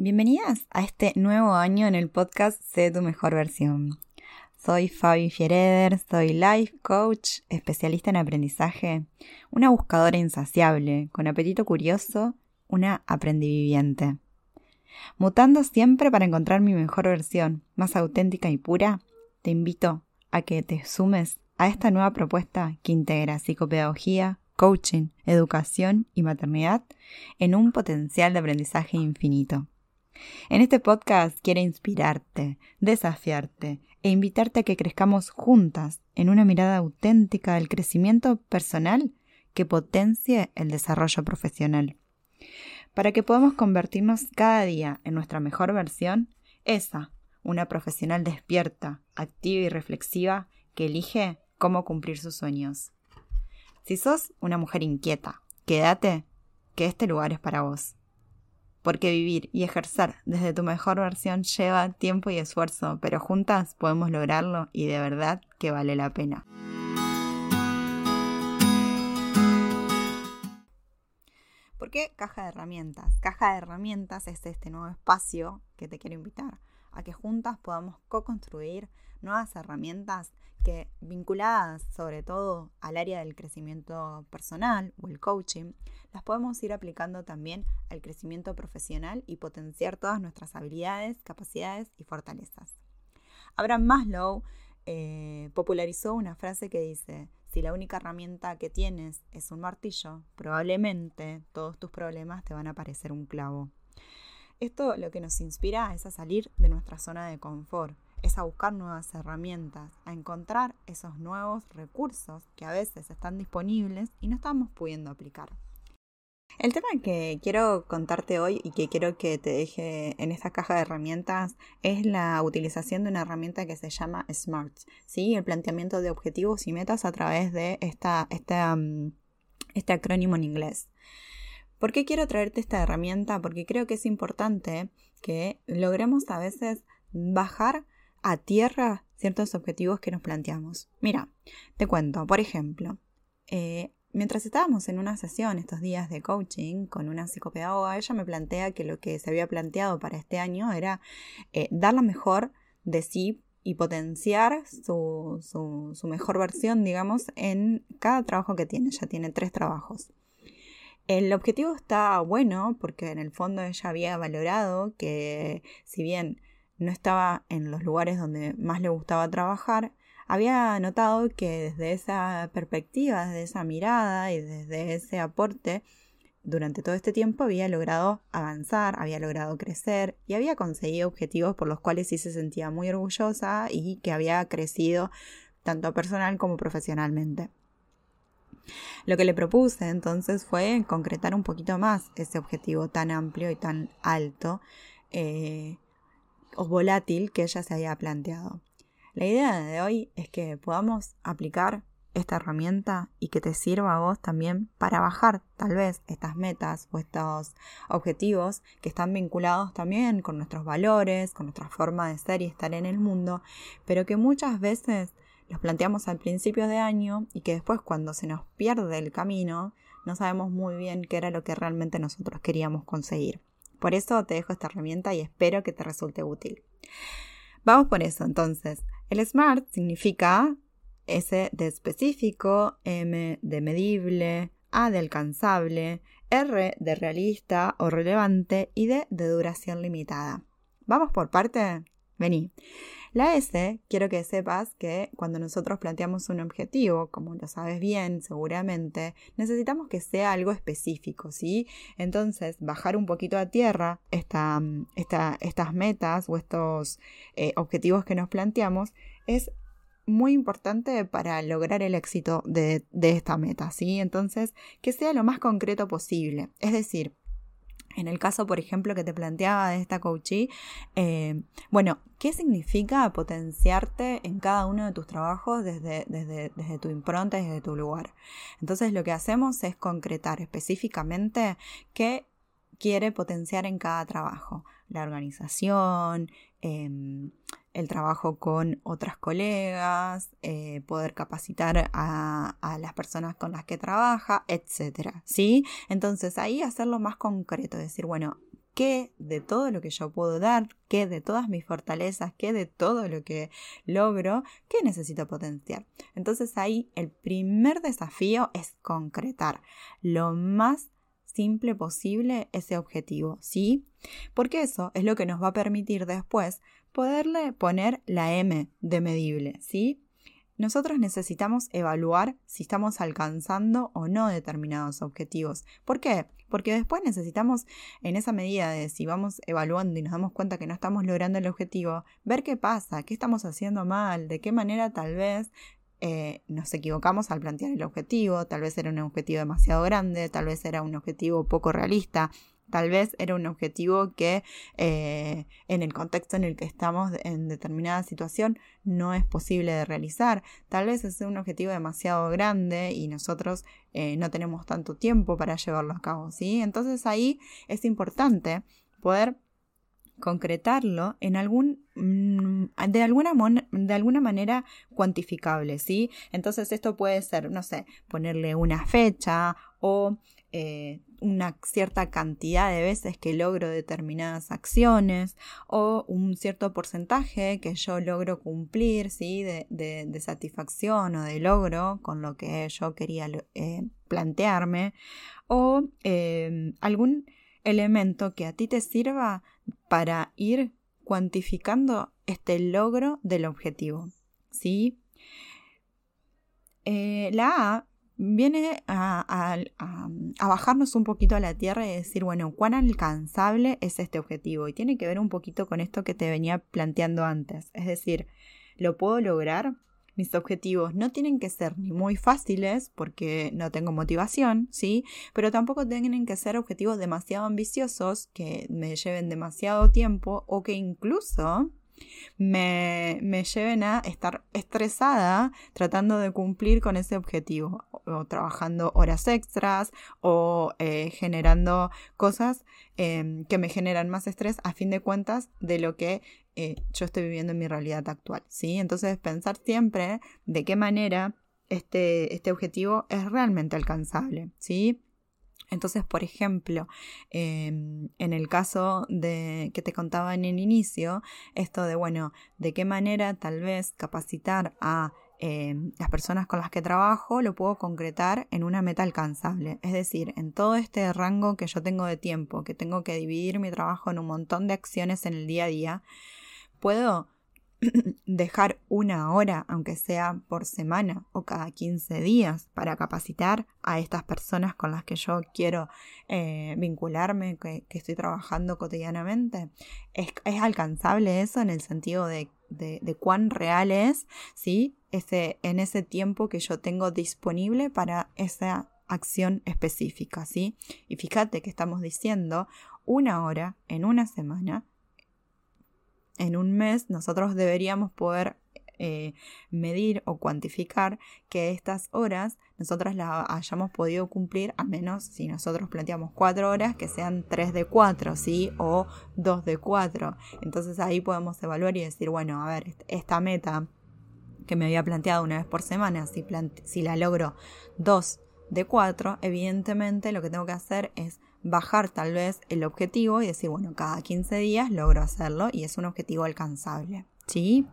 Bienvenidas a este nuevo año en el podcast Sé tu mejor versión. Soy Fabi Fiereder, soy life coach, especialista en aprendizaje, una buscadora insaciable, con apetito curioso, una aprendiviviente. Mutando siempre para encontrar mi mejor versión, más auténtica y pura, te invito a que te sumes a esta nueva propuesta que integra psicopedagogía, coaching, educación y maternidad en un potencial de aprendizaje infinito. En este podcast quiero inspirarte, desafiarte e invitarte a que crezcamos juntas en una mirada auténtica del crecimiento personal que potencie el desarrollo profesional. Para que podamos convertirnos cada día en nuestra mejor versión, esa, una profesional despierta, activa y reflexiva que elige cómo cumplir sus sueños. Si sos una mujer inquieta, quédate, que este lugar es para vos. Porque vivir y ejercer desde tu mejor versión lleva tiempo y esfuerzo, pero juntas podemos lograrlo y de verdad que vale la pena. ¿Por qué caja de herramientas? Caja de herramientas es este nuevo espacio que te quiero invitar a que juntas podamos co-construir nuevas herramientas que vinculadas sobre todo al área del crecimiento personal o el coaching, las podemos ir aplicando también al crecimiento profesional y potenciar todas nuestras habilidades, capacidades y fortalezas. Abraham Maslow eh, popularizó una frase que dice, si la única herramienta que tienes es un martillo, probablemente todos tus problemas te van a parecer un clavo. Esto lo que nos inspira es a salir de nuestra zona de confort, es a buscar nuevas herramientas, a encontrar esos nuevos recursos que a veces están disponibles y no estamos pudiendo aplicar. El tema que quiero contarte hoy y que quiero que te deje en esta caja de herramientas es la utilización de una herramienta que se llama SMART, ¿sí? el planteamiento de objetivos y metas a través de esta, mm, este acrónimo en inglés. ¿Por qué quiero traerte esta herramienta? Porque creo que es importante que logremos a veces bajar a tierra ciertos objetivos que nos planteamos. Mira, te cuento, por ejemplo, eh, mientras estábamos en una sesión estos días de coaching con una psicopedagoga, ella me plantea que lo que se había planteado para este año era eh, dar la mejor de sí y potenciar su, su, mejor versión, digamos, en cada trabajo que tiene. Ella tiene tres trabajos. El objetivo está bueno porque en el fondo ella había valorado que si bien no estaba en los lugares donde más le gustaba trabajar, había notado que desde esa perspectiva, desde esa mirada y desde ese aporte, durante todo este tiempo había logrado avanzar, había logrado crecer y había conseguido objetivos por los cuales sí se sentía muy orgullosa y que había crecido tanto personal como profesionalmente. Lo que le propuse entonces fue concretar un poquito más ese objetivo tan amplio y tan alto eh, o volátil que ella se había planteado. La idea de hoy es que podamos aplicar esta herramienta y que te sirva a vos también para bajar tal vez estas metas o estos objetivos que están vinculados también con nuestros valores, con nuestra forma de ser y estar en el mundo, pero que muchas veces los planteamos al principio de año y que después cuando se nos pierde el camino no sabemos muy bien qué era lo que realmente nosotros queríamos conseguir. Por eso te dejo esta herramienta y espero que te resulte útil. Vamos por eso entonces. El SMART significa S de específico, M de medible, A de alcanzable, R de realista o relevante y D de duración limitada. ¿Vamos por parte? Vení. La S, quiero que sepas que cuando nosotros planteamos un objetivo, como lo sabes bien seguramente, necesitamos que sea algo específico, ¿sí? Entonces, bajar un poquito a tierra esta, estas metas o estos eh, objetivos que nos planteamos es muy importante para lograr el éxito de, de esta meta, ¿sí? Entonces, que sea lo más concreto posible. Es decir, en el caso, por ejemplo, que te planteaba de esta coachee, eh, bueno, ¿qué significa potenciarte en cada uno de tus trabajos desde, desde, desde tu impronta desde tu lugar? Entonces, lo que hacemos es concretar específicamente qué quiere potenciar en cada trabajo. La organización, em, el trabajo con otras colegas, eh, poder capacitar a, las personas con las que trabaja, etc. ¿sí? Entonces ahí hacerlo más concreto, decir, bueno, qué de todo lo que yo puedo dar, qué de todas mis fortalezas, qué de todo lo que logro, qué necesito potenciar. Entonces ahí el primer desafío es concretar lo más simple posible ese objetivo, ¿sí? Porque eso es lo que nos va a permitir después poderle poner la M de medible, ¿sí? Nosotros necesitamos evaluar si estamos alcanzando o no determinados objetivos. ¿Por qué? Porque después necesitamos, en esa medida de si vamos evaluando y nos damos cuenta que no estamos logrando el objetivo, ver qué pasa, qué estamos haciendo mal, de qué manera tal vez eh, nos equivocamos al plantear el objetivo, tal vez era un objetivo demasiado grande, tal vez era un objetivo poco realista, Tal vez era un objetivo que eh, en el contexto en el que estamos en determinada situación no es posible de realizar. Tal vez es un objetivo demasiado grande y nosotros eh, no tenemos tanto tiempo para llevarlo a cabo. ¿sí? Entonces ahí es importante poder concretarlo en algún mm, de alguna, de alguna manera cuantificable, ¿sí? Entonces esto puede ser, no sé, ponerle una fecha o eh, una cierta cantidad de veces que logro determinadas acciones o un cierto porcentaje que yo logro cumplir, ¿sí? De, satisfacción o de logro con lo que yo quería eh, plantearme o eh, algún elemento que a ti te sirva para ir cuantificando este logro del objetivo. ¿sí? la A viene a, bajarnos un poquito a la tierra y decir, bueno, ¿cuán alcanzable es este objetivo? Y tiene que ver un poquito con esto que te venía planteando antes. Es decir, ¿lo puedo lograr? Mis objetivos no tienen que ser ni muy fáciles porque no tengo motivación, ¿sí? Pero tampoco tienen que ser objetivos demasiado ambiciosos que me lleven demasiado tiempo o que incluso me, me lleven a estar estresada tratando de cumplir con ese objetivo, o, trabajando horas extras o eh, generando cosas em, que me generan más estrés a fin de cuentas de lo que eh, yo estoy viviendo en mi realidad actual. ¿sí? Entonces pensar siempre de qué manera este, este objetivo es realmente alcanzable. ¿sí? Entonces, por ejemplo, em, en el caso de que te contaba en el inicio, esto de, bueno, de qué manera tal vez capacitar a em, las personas con las que trabajo lo puedo concretar en una meta alcanzable. Es decir, en todo este rango que yo tengo de tiempo, que tengo que dividir mi trabajo en un montón de acciones en el día a día, puedo dejar una hora, aunque sea por semana o cada 15 días, para capacitar a estas personas con las que yo quiero eh, vincularme, que, estoy trabajando cotidianamente. ¿Es, alcanzable eso en el sentido de, de, cuán real es, ¿sí? Ese, en ese tiempo que yo tengo disponible para esa acción específica, ¿sí? Y fíjate que estamos diciendo una hora en una semana en un mes nosotros deberíamos poder eh, medir o cuantificar que estas horas nosotras las hayamos podido cumplir, a menos si nosotros planteamos cuatro horas, que sean tres de cuatro, ¿sí? O dos de cuatro. Entonces ahí podemos evaluar y decir, bueno, a ver, esta meta que me había planteado una vez por semana, si, si la logro dos de cuatro, evidentemente lo que tengo que hacer es bajar tal vez el objetivo y decir, bueno, cada 15 días logro hacerlo y es un objetivo alcanzable. ¿Sí?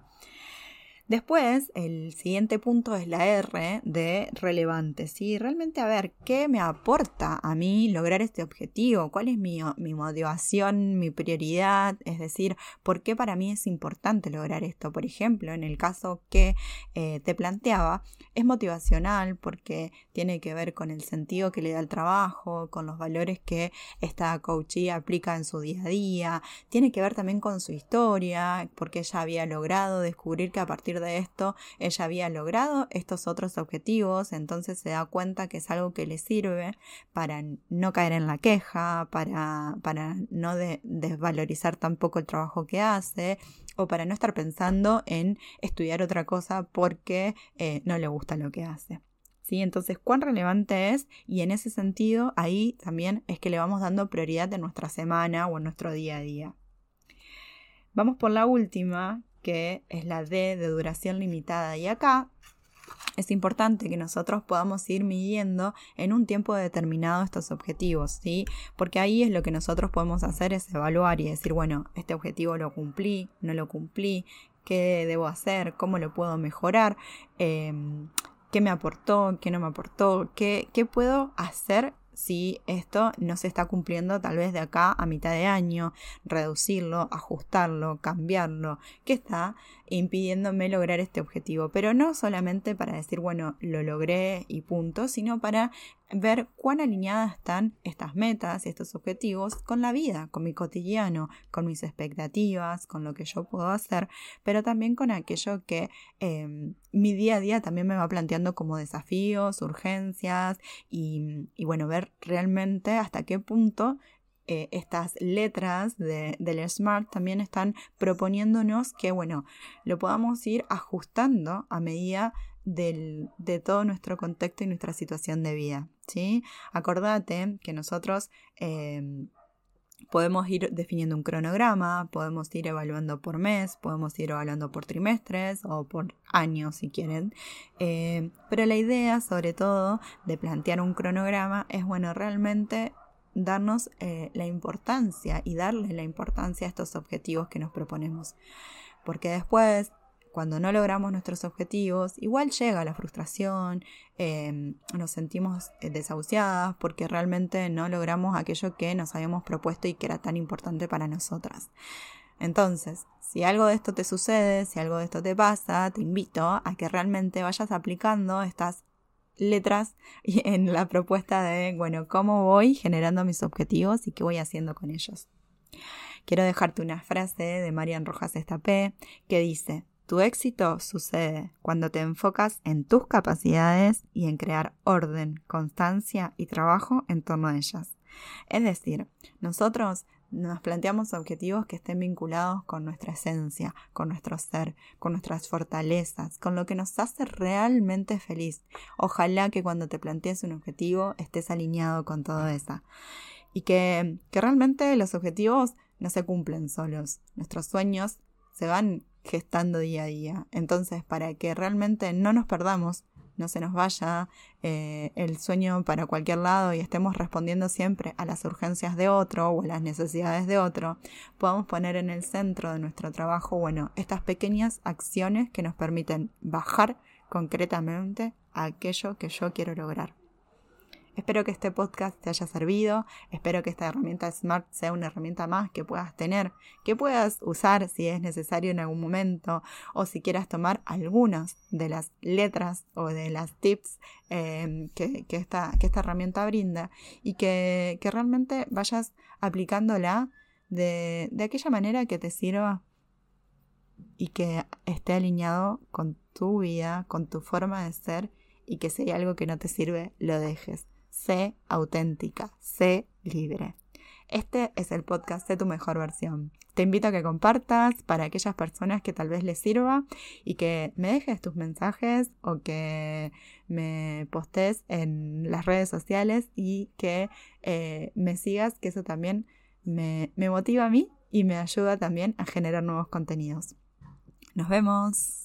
Después, el siguiente punto es la R de relevante. ¿sí? Realmente, a ver, ¿qué me aporta a mí lograr este objetivo? ¿Cuál es mi, motivación, mi prioridad? Es decir, ¿por qué para mí es importante lograr esto? Por ejemplo, en el caso que eh, te planteaba, es motivacional porque tiene que ver con el sentido que le da el trabajo, con los valores que esta coachee aplica en su día a día, tiene que ver también con su historia, porque ella había logrado descubrir que a partir de esto ella había logrado estos otros objetivos, entonces se da cuenta que es algo que le sirve para no caer en la queja, para, para no desvalorizar tampoco el trabajo que hace o para no estar pensando en estudiar otra cosa porque eh, no le gusta lo que hace. ¿Sí? Entonces, ¿cuán relevante es? Y en ese sentido, ahí también es que le vamos dando prioridad en nuestra semana o en nuestro día a día. Vamos por la última, que es la D de duración limitada. Y acá es importante que nosotros podamos ir midiendo en un tiempo determinado estos objetivos, ¿sí? Porque ahí es lo que nosotros podemos hacer es evaluar y decir, bueno, este objetivo lo cumplí, no lo cumplí, qué debo hacer, cómo lo puedo mejorar, em, qué me aportó, qué no me aportó, qué, qué puedo hacer si esto no se está cumpliendo tal vez de acá a mitad de año, reducirlo, ajustarlo, cambiarlo, que está impidiéndome lograr este objetivo. Pero no solamente para decir, bueno, lo logré y punto, sino para ver cuán alineadas están estas metas y estos objetivos con la vida, con mi cotidiano, con mis expectativas, con lo que yo puedo hacer, pero también con aquello que em, mi día a día también me va planteando como desafíos, urgencias y, bueno, ver realmente hasta qué punto eh, estas letras de, del Smart también están proponiéndonos que, bueno, lo podamos ir ajustando a medida del, de todo nuestro contexto y nuestra situación de vida, ¿sí? Acordate que nosotros em, podemos ir definiendo un cronograma, podemos ir evaluando por mes, podemos ir evaluando por trimestres o por años si quieren, eh, pero la idea sobre todo de plantear un cronograma es, bueno, realmente darnos eh, la importancia y darle la importancia a estos objetivos que nos proponemos. Porque después, cuando no logramos nuestros objetivos, igual llega la frustración, em, nos sentimos eh, desahuciadas porque realmente no logramos aquello que nos habíamos propuesto y que era tan importante para nosotras. Entonces, si algo de esto te sucede, si algo de esto te pasa, te invito a que realmente vayas aplicando estas letras en la propuesta de, bueno, cómo voy generando mis objetivos y qué voy haciendo con ellos. Quiero dejarte una frase de Marian Rojas Estapé que dice, tu éxito sucede cuando te enfocas en tus capacidades y en crear orden, constancia y trabajo en torno a ellas. Es decir, nosotros nos planteamos objetivos que estén vinculados con nuestra esencia, con nuestro ser, con nuestras fortalezas, con lo que nos hace realmente feliz. Ojalá que cuando te plantees un objetivo estés alineado con todo eso. Y que, que realmente los objetivos no se cumplen solos. Nuestros sueños se van gestando día a día. Entonces, para que realmente no nos perdamos no se nos vaya eh, el sueño para cualquier lado y estemos respondiendo siempre a las urgencias de otro o a las necesidades de otro, podamos poner en el centro de nuestro trabajo, bueno, estas pequeñas acciones que nos permiten bajar concretamente a aquello que yo quiero lograr. Espero que este podcast te haya servido, espero que esta herramienta Smart sea una herramienta más que puedas tener, que puedas usar si es necesario en algún momento o si quieras tomar algunas de las letras o de las tips em, que, esta, herramienta brinda y que, realmente vayas aplicándola de, de aquella manera que te sirva y que esté alineado con tu vida, con tu forma de ser y que si hay algo que no te sirve, lo dejes sé auténtica, sé libre. Este es el podcast de tu mejor versión. Te invito a que compartas para aquellas personas que tal vez les sirva y que me dejes tus mensajes o que me postes en las redes sociales y que eh, me sigas, que eso también me motiva a mí y me ayuda también a generar nuevos contenidos. Nos vemos.